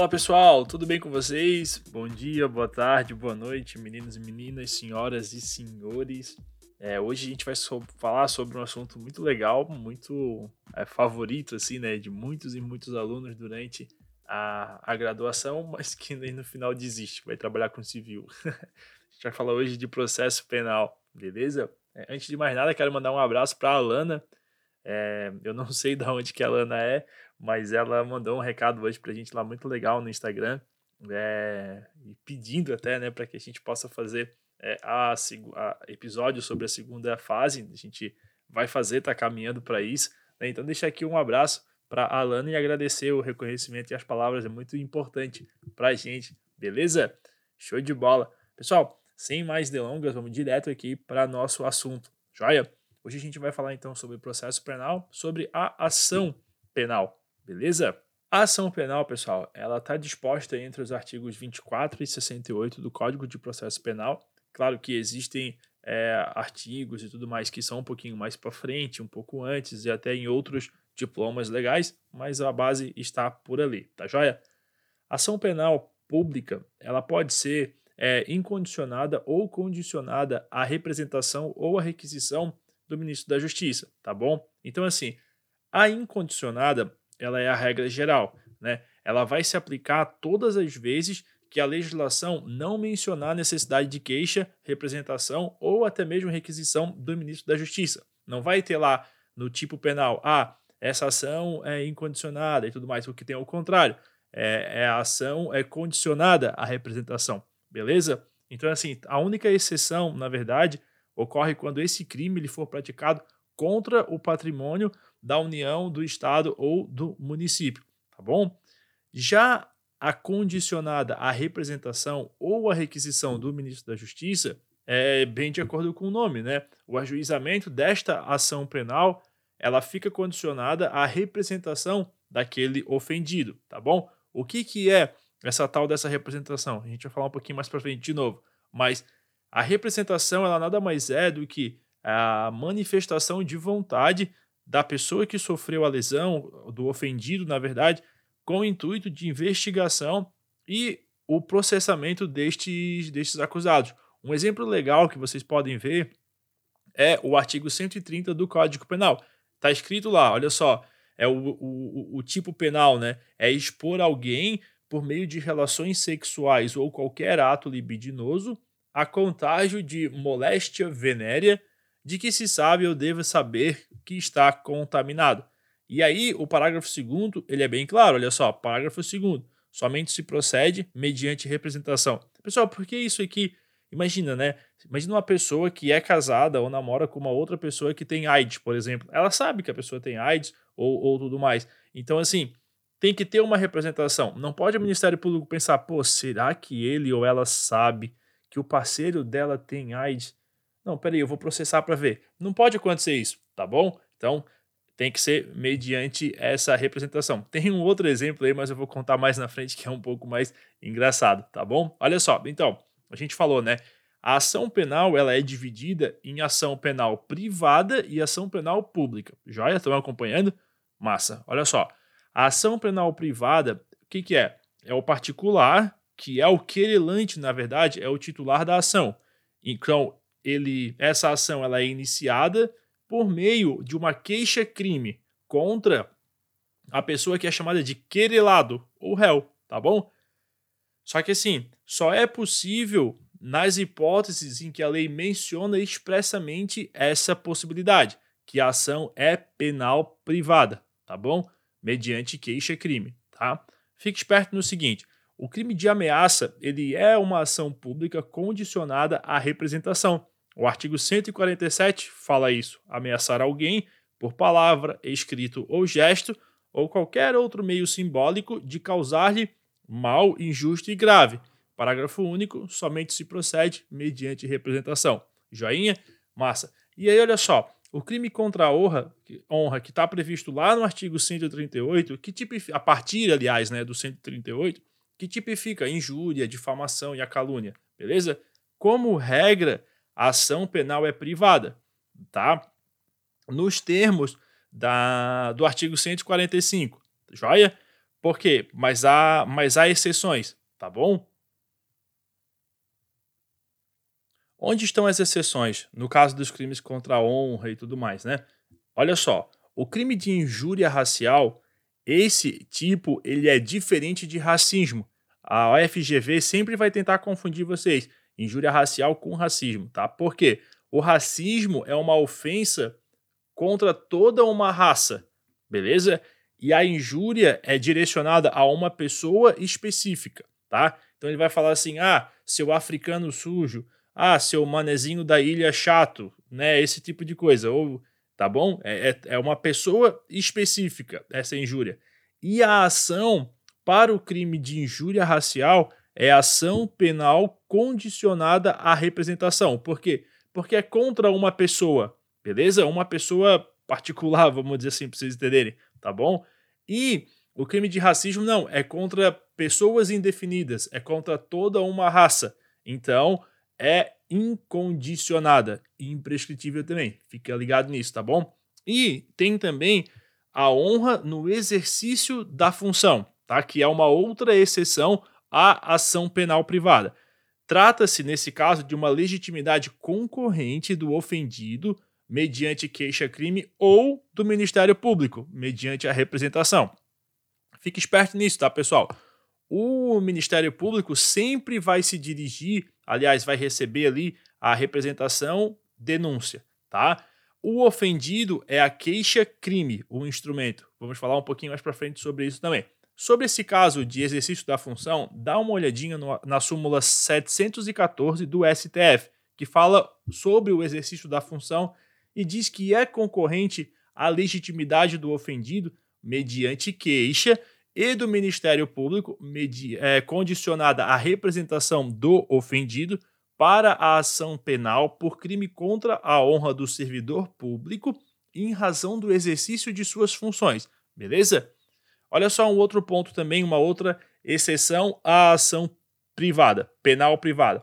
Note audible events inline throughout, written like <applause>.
Fala pessoal, tudo bem com vocês? Bom dia, boa tarde, boa noite, meninos e meninas, senhoras e senhores. É, hoje a gente vai so falar sobre um assunto muito legal, muito é, favorito assim, né, de muitos e muitos alunos durante a, a graduação, <laughs> mas que no final desiste, vai trabalhar com civil. <laughs> a gente vai falar hoje de processo penal, beleza? É, antes de mais nada, quero mandar um abraço para a Alana. É, eu não <laughs> sei de onde que a Alana é, mas ela mandou um recado hoje para a gente lá muito legal no Instagram, é, pedindo até né, para que a gente possa fazer é, a, a, episódio sobre a segunda fase. A gente vai fazer, está caminhando para isso. Né? Então, deixar aqui um abraço para a Alana e agradecer o reconhecimento e as palavras, é muito importante para a gente, beleza? Show de bola. Pessoal, sem mais delongas, vamos direto aqui para nosso assunto, joia? Hoje a gente vai falar então sobre o processo penal, sobre a ação penal beleza? A ação penal, pessoal, ela está disposta entre os artigos 24 e 68 do Código de Processo Penal. Claro que existem é, artigos e tudo mais que são um pouquinho mais para frente, um pouco antes e até em outros diplomas legais, mas a base está por ali, tá joia? Ação penal pública, ela pode ser é, incondicionada ou condicionada à representação ou à requisição do ministro da Justiça, tá bom? Então, assim, a incondicionada ela é a regra geral, né? Ela vai se aplicar todas as vezes que a legislação não mencionar necessidade de queixa, representação ou até mesmo requisição do ministro da Justiça. Não vai ter lá no tipo penal, ah, essa ação é incondicionada e tudo mais, o que tem ao contrário. É, é a ação é condicionada à representação, beleza? Então, assim, a única exceção, na verdade, ocorre quando esse crime ele for praticado contra o patrimônio da União, do Estado ou do município, tá bom? Já a condicionada à representação ou à requisição do ministro da Justiça é bem de acordo com o nome, né? O ajuizamento desta ação penal ela fica condicionada à representação daquele ofendido, tá bom? O que, que é essa tal dessa representação? A gente vai falar um pouquinho mais para frente de novo, mas a representação ela nada mais é do que a manifestação de vontade da pessoa que sofreu a lesão, do ofendido, na verdade, com o intuito de investigação e o processamento destes, destes acusados. Um exemplo legal que vocês podem ver é o artigo 130 do Código Penal. Está escrito lá, olha só, é o, o, o tipo penal, né? É expor alguém por meio de relações sexuais ou qualquer ato libidinoso a contágio de moléstia venérea de que se sabe ou deva saber que está contaminado. E aí, o parágrafo segundo, ele é bem claro, olha só, parágrafo segundo, somente se procede mediante representação. Pessoal, por que isso aqui? Imagina, né? Imagina uma pessoa que é casada ou namora com uma outra pessoa que tem AIDS, por exemplo. Ela sabe que a pessoa tem AIDS ou, ou tudo mais. Então, assim, tem que ter uma representação. Não pode o Ministério Público pensar, pô, será que ele ou ela sabe que o parceiro dela tem AIDS? Não, peraí, eu vou processar para ver. Não pode acontecer isso, tá bom? Então, tem que ser mediante essa representação. Tem um outro exemplo aí, mas eu vou contar mais na frente que é um pouco mais engraçado, tá bom? Olha só, então, a gente falou, né? A ação penal ela é dividida em ação penal privada e ação penal pública. Já estão acompanhando? Massa. Olha só. A ação penal privada, o que, que é? É o particular, que é o querelante, na verdade, é o titular da ação. Então, ele, essa ação ela é iniciada por meio de uma queixa-crime contra a pessoa que é chamada de querelado ou réu, tá bom? Só que assim, só é possível nas hipóteses em que a lei menciona expressamente essa possibilidade, que a ação é penal privada, tá bom? Mediante queixa-crime, tá? Fique esperto no seguinte, o crime de ameaça, ele é uma ação pública condicionada à representação. O artigo 147 fala isso: ameaçar alguém por palavra, escrito ou gesto, ou qualquer outro meio simbólico de causar-lhe mal, injusto e grave. Parágrafo único, somente se procede mediante representação. Joinha? Massa. E aí, olha só, o crime contra a honra, honra que está previsto lá no artigo 138, que tipifica, a partir, aliás, né, do 138, que tipifica injúria, difamação e a calúnia, beleza? Como regra, a ação penal é privada, tá? Nos termos da, do artigo 145, joia? Por quê? Mas há, mas há exceções, tá bom? Onde estão as exceções? No caso dos crimes contra a honra e tudo mais, né? Olha só, o crime de injúria racial, esse tipo, ele é diferente de racismo. A OFGV sempre vai tentar confundir vocês, injúria racial com racismo, tá? Por quê? O racismo é uma ofensa contra toda uma raça, beleza? E a injúria é direcionada a uma pessoa específica, tá? Então ele vai falar assim: "Ah, seu africano sujo, ah, seu manezinho da ilha chato, né? Esse tipo de coisa. Ou, tá bom? É, é, é uma pessoa específica essa injúria. E a ação para o crime de injúria racial é ação penal condicionada à representação. Por quê? Porque é contra uma pessoa, beleza? Uma pessoa particular, vamos dizer assim, para vocês entenderem, tá bom? E o crime de racismo não, é contra pessoas indefinidas, é contra toda uma raça. Então, é incondicionada imprescritível também. Fica ligado nisso, tá bom? E tem também a honra no exercício da função, tá? Que é uma outra exceção à ação penal privada. Trata-se, nesse caso, de uma legitimidade concorrente do ofendido mediante queixa-crime ou do Ministério Público, mediante a representação. Fique esperto nisso, tá, pessoal? O Ministério Público sempre vai se dirigir aliás, vai receber ali a representação denúncia, tá? O ofendido é a queixa-crime, o instrumento. Vamos falar um pouquinho mais para frente sobre isso também. Sobre esse caso de exercício da função, dá uma olhadinha no, na súmula 714 do STF, que fala sobre o exercício da função e diz que é concorrente à legitimidade do ofendido mediante queixa e do Ministério Público, é, condicionada à representação do ofendido para a ação penal por crime contra a honra do servidor público em razão do exercício de suas funções. Beleza? Olha só um outro ponto também, uma outra exceção à ação privada, penal privada.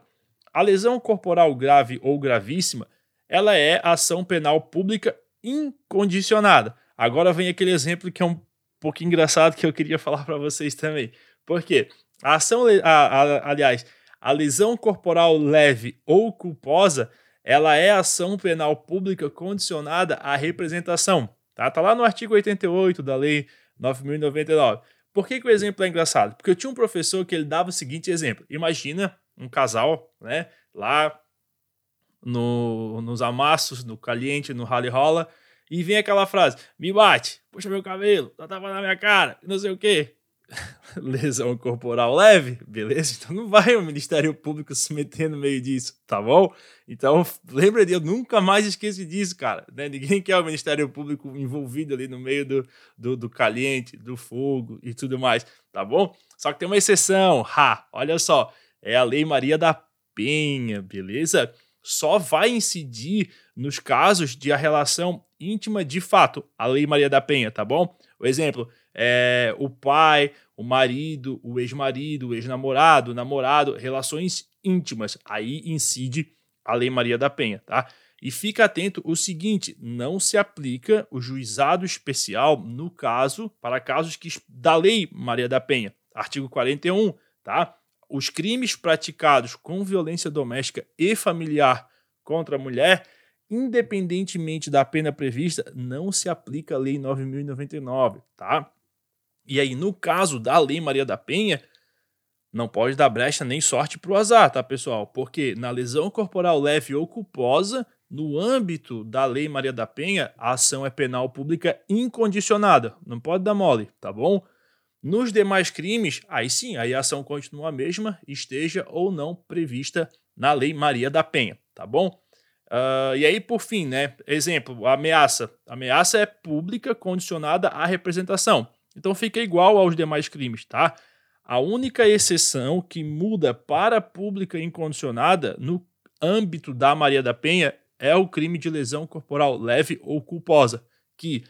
A lesão corporal grave ou gravíssima, ela é ação penal pública incondicionada. Agora vem aquele exemplo que é um pouquinho engraçado que eu queria falar para vocês também. Por quê? A ação, a, a, aliás, a lesão corporal leve ou culposa, ela é ação penal pública condicionada à representação. Tá? tá lá no artigo 88 da Lei 9.099. Por que, que o exemplo é engraçado? Porque eu tinha um professor que ele dava o seguinte exemplo. Imagina um casal, né? Lá no, nos amassos, no caliente, no rally rola, e vem aquela frase: me bate, puxa meu cabelo, tá tava na minha cara, não sei o quê. <laughs> Lesão corporal leve, beleza? Então não vai o Ministério Público se meter no meio disso, tá bom? Então lembra de eu nunca mais esqueci disso, cara. Né? Ninguém quer o Ministério Público envolvido ali no meio do, do, do caliente, do fogo e tudo mais, tá bom? Só que tem uma exceção, ha, olha só, é a Lei Maria da Penha, beleza? Só vai incidir nos casos de a relação íntima de fato, a Lei Maria da Penha, tá bom? O exemplo é o pai, o marido, o ex-marido, o ex-namorado, namorado, relações íntimas. Aí incide a Lei Maria da Penha, tá? E fica atento o seguinte, não se aplica o juizado especial no caso para casos que da Lei Maria da Penha, artigo 41, tá? Os crimes praticados com violência doméstica e familiar contra a mulher independentemente da pena prevista, não se aplica a Lei 9099, tá? E aí, no caso da Lei Maria da Penha, não pode dar brecha nem sorte para o azar, tá, pessoal? Porque na lesão corporal leve ou culposa, no âmbito da Lei Maria da Penha, a ação é penal pública incondicionada. Não pode dar mole, tá bom? Nos demais crimes, aí sim, aí a ação continua a mesma, esteja ou não prevista na Lei Maria da Penha, tá bom? Uh, e aí, por fim, né? Exemplo, ameaça. Ameaça é pública condicionada à representação. Então fica igual aos demais crimes, tá? A única exceção que muda para pública incondicionada no âmbito da Maria da Penha é o crime de lesão corporal leve ou culposa, que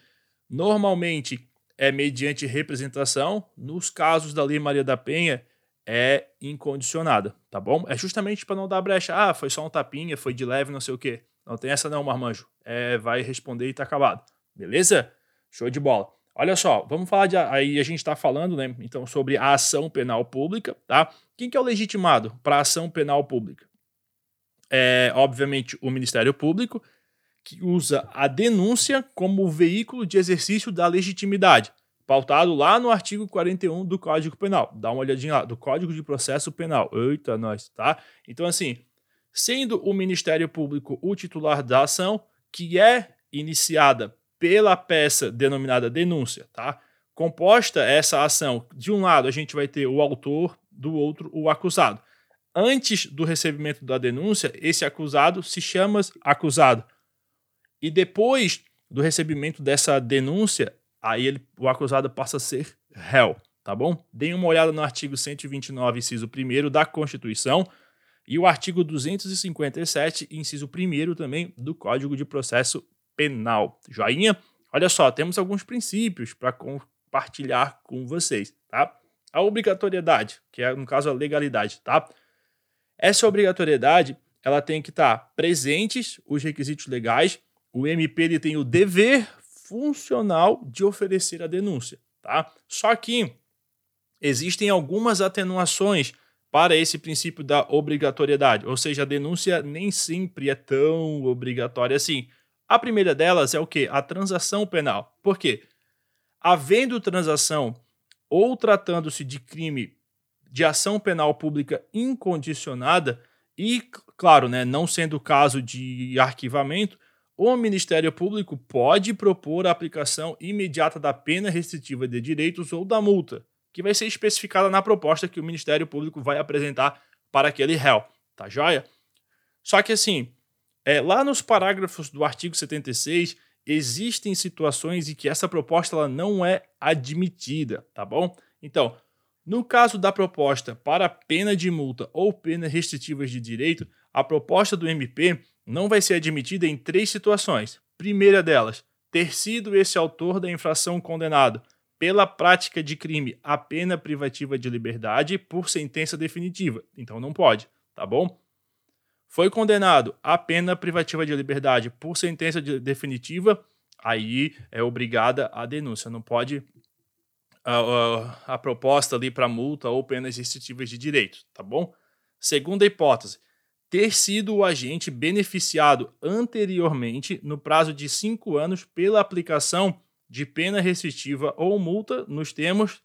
normalmente é mediante representação. Nos casos da Lei Maria da Penha, é incondicionada, tá bom? É justamente para não dar brecha. Ah, foi só um tapinha, foi de leve, não sei o quê. Não tem essa não, marmanjo. É, vai responder e tá acabado. Beleza? Show de bola. Olha só, vamos falar de. Aí a gente está falando, né? Então, sobre a ação penal pública, tá? Quem que é o legitimado para a ação penal pública? É, obviamente, o Ministério Público, que usa a denúncia como veículo de exercício da legitimidade, pautado lá no artigo 41 do Código Penal. Dá uma olhadinha lá, do Código de Processo Penal. Eita, nós, tá? Então, assim, sendo o Ministério Público o titular da ação, que é iniciada pela peça denominada denúncia, tá? Composta essa ação, de um lado a gente vai ter o autor, do outro o acusado. Antes do recebimento da denúncia, esse acusado se chama acusado. E depois do recebimento dessa denúncia, aí ele, o acusado passa a ser réu, tá bom? Deem uma olhada no artigo 129, inciso 1 da Constituição e o artigo 257, inciso 1 também do Código de Processo penal. Joinha? Olha só, temos alguns princípios para compartilhar com vocês, tá? A obrigatoriedade, que é no caso a legalidade, tá? Essa obrigatoriedade, ela tem que estar tá presentes os requisitos legais. O MP ele tem o dever funcional de oferecer a denúncia, tá? Só que existem algumas atenuações para esse princípio da obrigatoriedade, ou seja, a denúncia nem sempre é tão obrigatória assim. A primeira delas é o que? A transação penal. Por quê? Havendo transação ou tratando-se de crime de ação penal pública incondicionada e, claro, né, não sendo caso de arquivamento, o Ministério Público pode propor a aplicação imediata da pena restritiva de direitos ou da multa, que vai ser especificada na proposta que o Ministério Público vai apresentar para aquele réu, tá joia? Só que assim, é, lá nos parágrafos do artigo 76, existem situações em que essa proposta ela não é admitida, tá bom? Então, no caso da proposta para pena de multa ou pena restritivas de direito, a proposta do MP não vai ser admitida em três situações. Primeira delas, ter sido esse autor da infração condenado pela prática de crime a pena privativa de liberdade por sentença definitiva. Então não pode, tá bom? Foi condenado à pena privativa de liberdade por sentença de definitiva, aí é obrigada a denúncia. Não pode a, a, a proposta ali para multa ou penas restritivas de direito, tá bom? Segunda hipótese, ter sido o agente beneficiado anteriormente no prazo de cinco anos pela aplicação de pena restritiva ou multa nos termos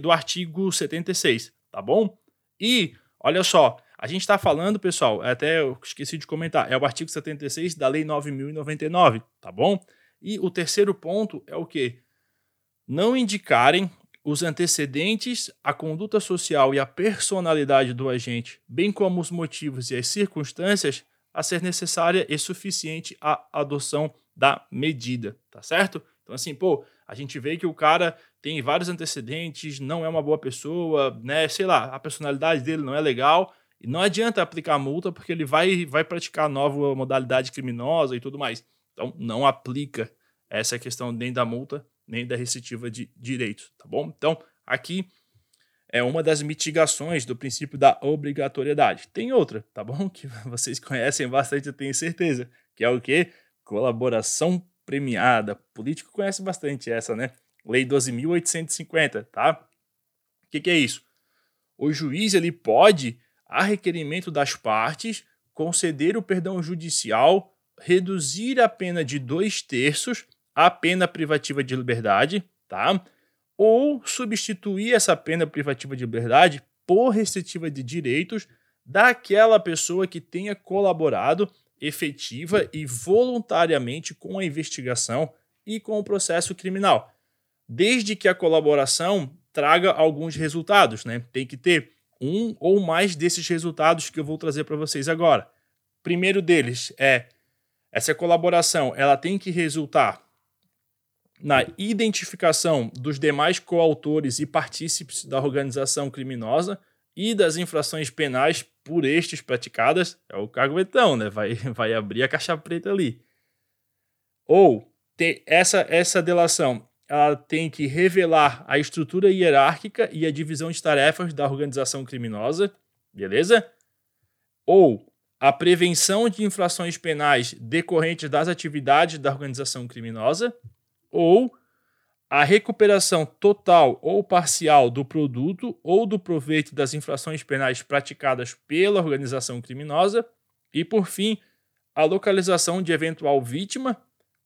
do artigo 76, tá bom? E, olha só, a gente está falando, pessoal, até eu esqueci de comentar, é o artigo 76 da Lei 9.099, tá bom? E o terceiro ponto é o que? Não indicarem os antecedentes, a conduta social e a personalidade do agente, bem como os motivos e as circunstâncias, a ser necessária e suficiente a adoção da medida, tá certo? Então, assim, pô, a gente vê que o cara tem vários antecedentes, não é uma boa pessoa, né? Sei lá, a personalidade dele não é legal, e não adianta aplicar multa porque ele vai, vai praticar nova modalidade criminosa e tudo mais. Então, não aplica essa questão nem da multa, nem da restritiva de direitos, tá bom? Então, aqui é uma das mitigações do princípio da obrigatoriedade. Tem outra, tá bom? <laughs> Que vocês conhecem bastante, eu tenho certeza, que é o que? Colaboração premiada. O político conhece bastante essa, né? Lei 12.850, tá? O que, que é isso? O juiz ele pode a requerimento das partes, conceder o perdão judicial, reduzir a pena de dois terços a pena privativa de liberdade, tá? Ou substituir essa pena privativa de liberdade por restritiva de direitos daquela pessoa que tenha colaborado efetiva e voluntariamente com a investigação e com o processo criminal, desde que a colaboração traga alguns resultados, né? Tem que ter um ou mais desses resultados que eu vou trazer para vocês agora. Primeiro deles é essa colaboração, ela tem que resultar na identificação dos demais coautores e partícipes da organização criminosa e das infrações penais por estes praticadas. É o caguetão, né? Vai, <laughs> vai abrir a caixa preta ali. Ou ter essa, essa delação ela tem que revelar a estrutura hierárquica e a divisão de tarefas da organização criminosa, beleza? Ou a prevenção de infrações penais decorrentes das atividades da organização criminosa, ou a recuperação total ou parcial do produto ou do proveito das infrações penais praticadas pela organização criminosa e, por fim, a localização de eventual vítima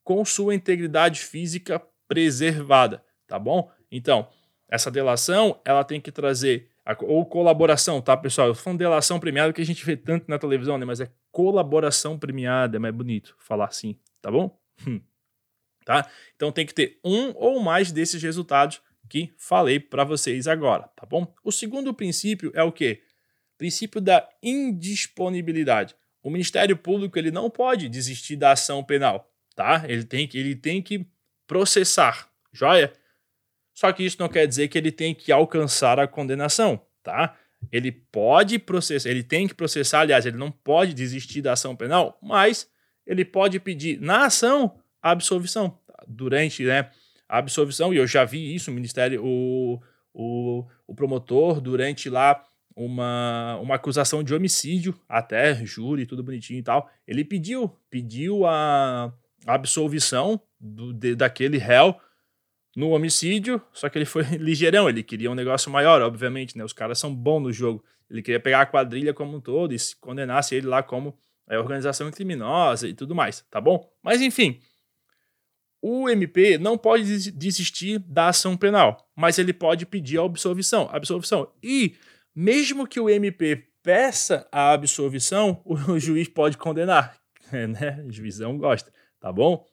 com sua integridade física preservada, tá bom? Então, essa delação, ela tem que trazer a, ou colaboração, tá, pessoal? Eu tô falando delação premiada que a gente vê tanto na televisão, né? Mas é colaboração premiada, é mais bonito falar assim, tá bom? Hum. Tá? Então tem que ter um ou mais desses resultados que falei para vocês agora, tá bom? O segundo princípio é o quê? Princípio da indisponibilidade. O Ministério Público ele não pode desistir da ação penal, tá? Ele tem que, ele tem que processar, joia? Só que isso não quer dizer que ele tem que alcançar a condenação, tá? Ele pode processar, ele tem que processar, aliás, ele não pode desistir da ação penal, mas ele pode pedir na ação a absolvição. Durante né, a absolvição, e eu já vi isso, o Ministério, o, o, o promotor, durante lá uma, uma acusação de homicídio, até júri, tudo bonitinho e tal, ele pediu, pediu a absolvição do, de, daquele réu no homicídio, só que ele foi <laughs> ligeirão, ele queria um negócio maior, obviamente, né? Os caras são bons no jogo. Ele queria pegar a quadrilha como um todo e se condenasse ele lá como é, organização criminosa e tudo mais, tá bom? Mas enfim, o MP não pode desistir da ação penal, mas ele pode pedir a absolvição. Absolvição. E mesmo que o MP peça a absolvição, <laughs> o juiz pode condenar. <laughs> Né? Juizão gosta, tá bom?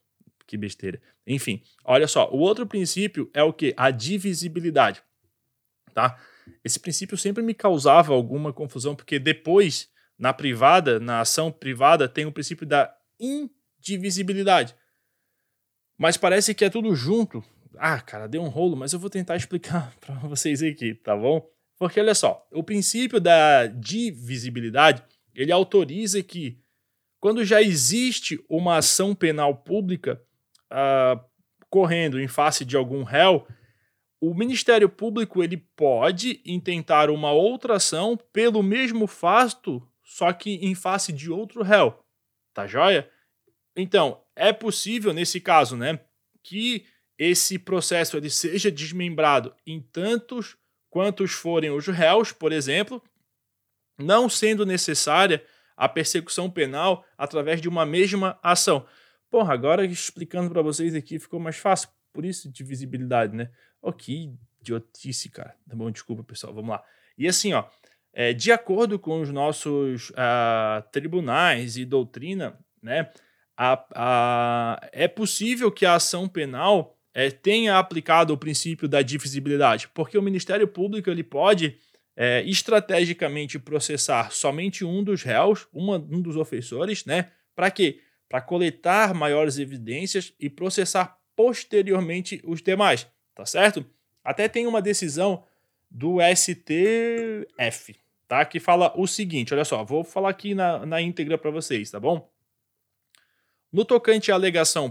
Que besteira. Enfim, olha só, o outro princípio é o que? A divisibilidade, tá? Esse princípio sempre me causava alguma confusão, porque depois, na privada, na ação privada, tem o princípio da indivisibilidade. Mas parece que é tudo junto. Ah, cara, deu um rolo, mas eu vou tentar <laughs> explicar para vocês aqui, tá bom? Porque olha só, o princípio da divisibilidade, ele autoriza que quando já existe uma ação penal pública uh, correndo em face de algum réu, o Ministério Público ele pode intentar uma outra ação pelo mesmo fato, só que em face de outro réu. Tá joia? Então, é possível, nesse caso, né, que esse processo ele seja desmembrado em tantos quantos forem os réus, por exemplo, não sendo necessária a persecução penal através de uma mesma ação. Porra, agora explicando para vocês aqui ficou mais fácil, por isso de visibilidade, né? Oh, que idiotice, cara. Tá bom, desculpa, pessoal, vamos lá. E assim, ó, é, de acordo com os nossos uh, tribunais e doutrina, né, a, a, é possível que a ação penal é, tenha aplicado o princípio da divisibilidade, porque o Ministério Público ele pode é, estrategicamente processar somente um dos réus, uma, um dos ofensores, né? Para quê? Para coletar maiores evidências e processar posteriormente os demais, tá certo? Até tem uma decisão do STF, tá? Que fala o seguinte, olha só, vou falar aqui na, na íntegra para vocês, tá bom? No tocante à alegação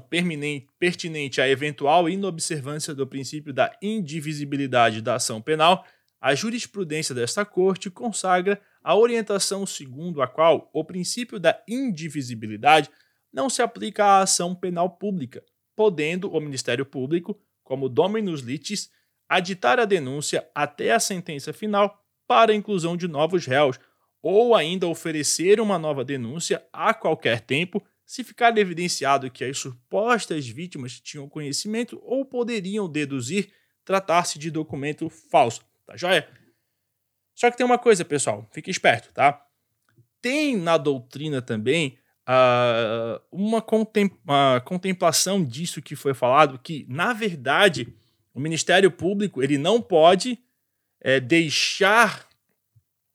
pertinente à eventual inobservância do princípio da indivisibilidade da ação penal, a jurisprudência desta Corte consagra a orientação segundo a qual o princípio da indivisibilidade não se aplica à ação penal pública, podendo o Ministério Público, como dominus litis, aditar a denúncia até a sentença final para a inclusão de novos réus, ou ainda oferecer uma nova denúncia a qualquer tempo se ficar evidenciado que as supostas vítimas tinham conhecimento ou poderiam deduzir tratar-se de documento falso, tá joia? Só que tem uma coisa, pessoal, fique esperto, tá? Tem na doutrina também uh, uma, contem uma contemplação disso que foi falado, que, na verdade, o Ministério Público ele não pode é, deixar,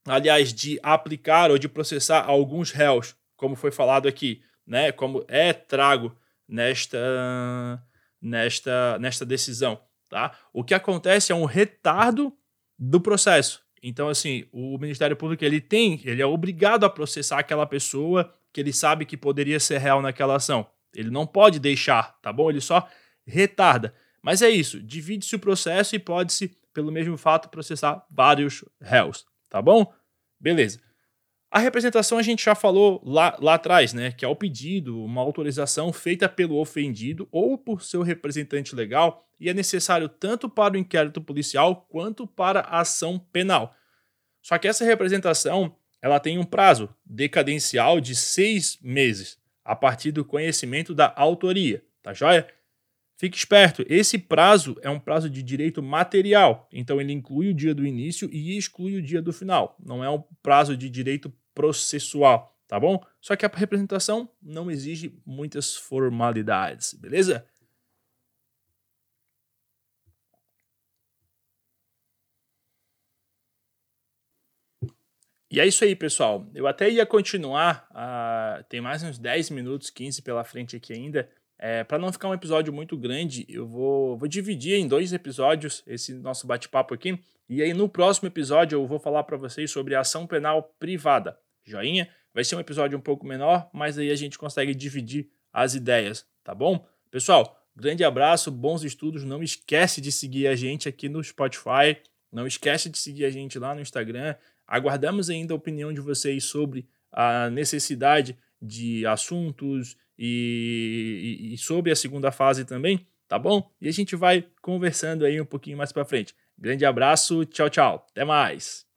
aliás, de aplicar ou de processar alguns réus, como foi falado aqui né, como é trago nesta, nesta, nesta decisão. Tá? O que acontece é um retardo do processo. Então, assim, o Ministério Público ele tem, ele é obrigado a processar aquela pessoa que ele sabe que poderia ser real naquela ação. Ele não pode deixar, tá bom? Ele só retarda. Mas é isso, divide-se o processo e pode-se, pelo mesmo fato, processar vários réus, tá bom? Beleza. A representação a gente já falou lá, lá atrás, né? Que é o pedido, uma autorização feita pelo ofendido ou por seu representante legal e é necessário tanto para o inquérito policial quanto para a ação penal. Só que essa representação ela tem um prazo decadencial de seis meses a partir do conhecimento da autoria, tá joia? Fique esperto, esse prazo é um prazo de direito material, então ele inclui o dia do início e exclui o dia do final. Não é um prazo de direito processual, tá bom? Só que a representação não exige muitas formalidades, beleza? E é isso aí, pessoal. Eu até ia continuar, uh, tem mais uns 10 minutos, 15 pela frente aqui ainda, é, para não ficar um episódio muito grande, eu vou, vou dividir em dois episódios esse nosso bate-papo aqui. E aí no próximo episódio eu vou falar para vocês sobre ação penal privada. Joinha? Vai ser um episódio um pouco menor, mas aí a gente consegue dividir as ideias, tá bom? Pessoal, grande abraço, bons estudos. Não esquece de seguir a gente aqui no Spotify. Não esquece de seguir a gente lá no Instagram. Aguardamos ainda a opinião de vocês sobre a necessidade de assuntos e, e, sobre a segunda fase também, tá bom? E a gente vai conversando aí um pouquinho mais para frente. Grande abraço, tchau, tchau. Até mais.